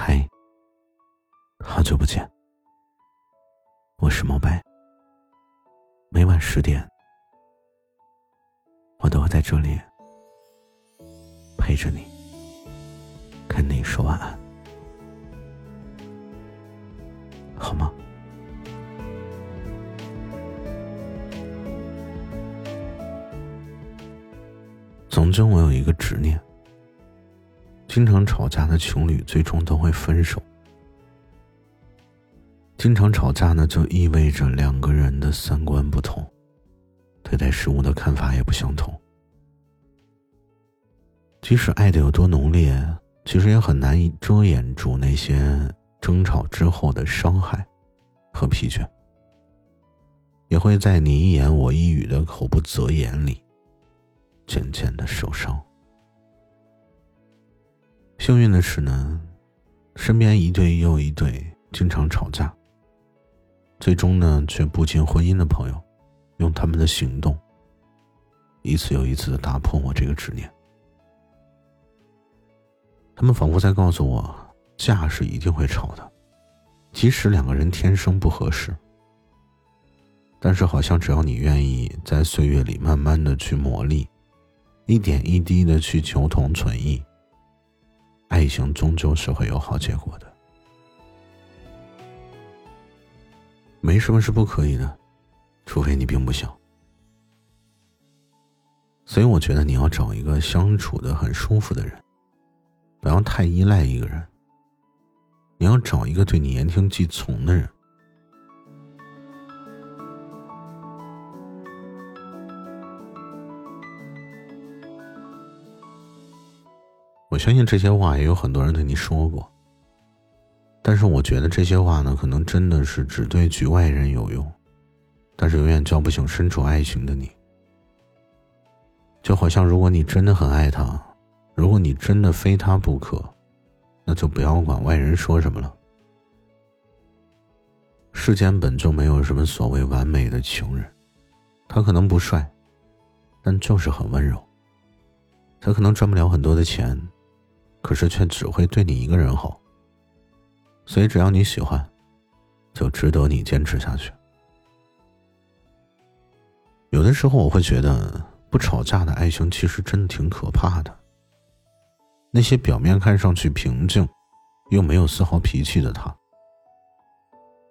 嗨，好久不见，我是毛白。每晚十点，我都会在这里陪着你，跟你说晚安，好吗？曾经我有一个执念。经常吵架的情侣最终都会分手。经常吵架呢，就意味着两个人的三观不同，对待事物的看法也不相同。即使爱的有多浓烈，其实也很难以遮掩住那些争吵之后的伤害和疲倦，也会在你一言我一语的口不择言里，渐渐的受伤。幸运的是呢，身边一对又一对经常吵架，最终呢却步进婚姻的朋友，用他们的行动，一次又一次的打破我这个执念。他们仿佛在告诉我，架是一定会吵的，即使两个人天生不合适，但是好像只要你愿意在岁月里慢慢的去磨砺，一点一滴的去求同存异。爱情终究是会有好结果的，没什么是不可以的，除非你并不想。所以我觉得你要找一个相处的很舒服的人，不要太依赖一个人。你要找一个对你言听计从的人。相信这些话也有很多人对你说过，但是我觉得这些话呢，可能真的是只对局外人有用，但是永远叫不醒身处爱情的你。就好像如果你真的很爱他，如果你真的非他不可，那就不要管外人说什么了。世间本就没有什么所谓完美的情人，他可能不帅，但就是很温柔。他可能赚不了很多的钱。可是却只会对你一个人好，所以只要你喜欢，就值得你坚持下去。有的时候我会觉得，不吵架的爱情其实真的挺可怕的。那些表面看上去平静，又没有丝毫脾气的他，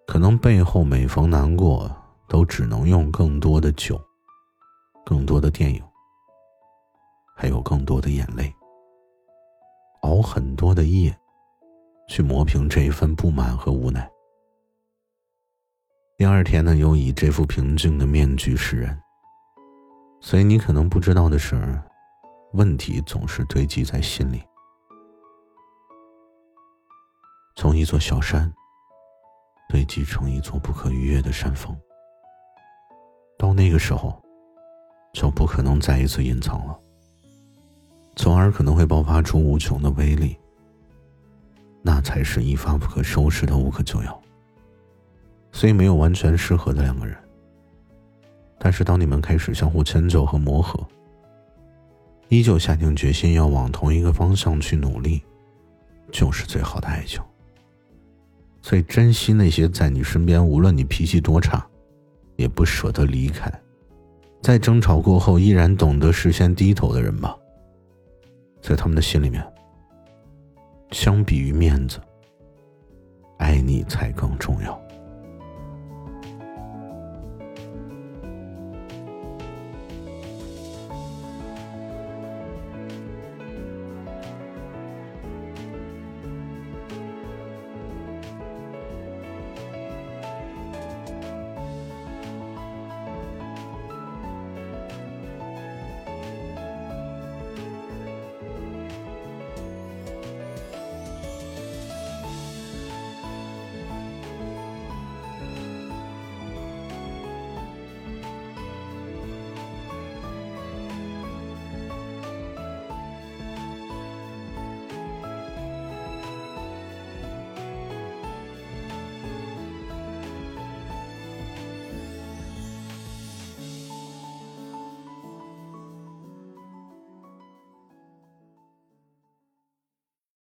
可能背后每逢难过，都只能用更多的酒、更多的电影，还有更多的眼泪。熬很多的夜，去磨平这一份不满和无奈。第二天呢，又以这副平静的面具示人。所以你可能不知道的是，问题总是堆积在心里，从一座小山堆积成一座不可逾越的山峰。到那个时候，就不可能再一次隐藏了。从而可能会爆发出无穷的威力，那才是一发不可收拾的无可救药。所以没有完全适合的两个人，但是当你们开始相互迁就和磨合，依旧下定决心要往同一个方向去努力，就是最好的爱情。所以珍惜那些在你身边，无论你脾气多差，也不舍得离开，在争吵过后依然懂得事先低头的人吧。在他们的心里面，相比于面子，爱你才更重要。